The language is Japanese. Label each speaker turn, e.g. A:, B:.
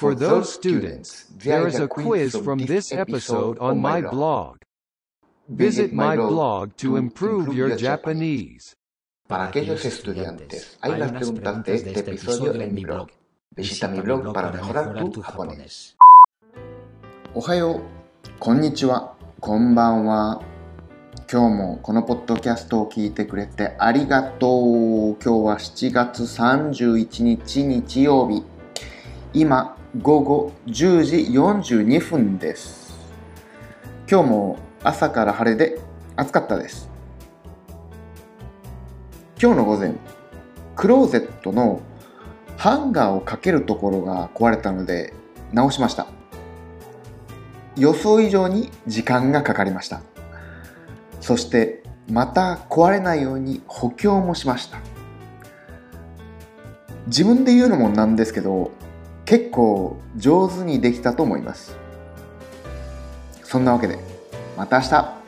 A: For those students, there is a quiz from this episode on my blog. Visit my blog to improve your Japanese.
B: Para aquellos estudiantes, hay unas preguntas de este episodio en mi blog. Visita mi blog para mejorar tu japonés.
C: おはよう、こんにちは、こんばんは。今日もこのポッドキャストを聞いてくれてありがとう。今日は7月31日日曜日。今、午後10時42分です。今日も朝から晴れで暑かったです。今日の午前、クローゼットのハンガーをかけるところが壊れたので直しました。予想以上に時間がかかりましたそしてまた壊れないように補強もしました自分で言うのもなんですけど結構上手にできたと思います。そんなわけでまた明日。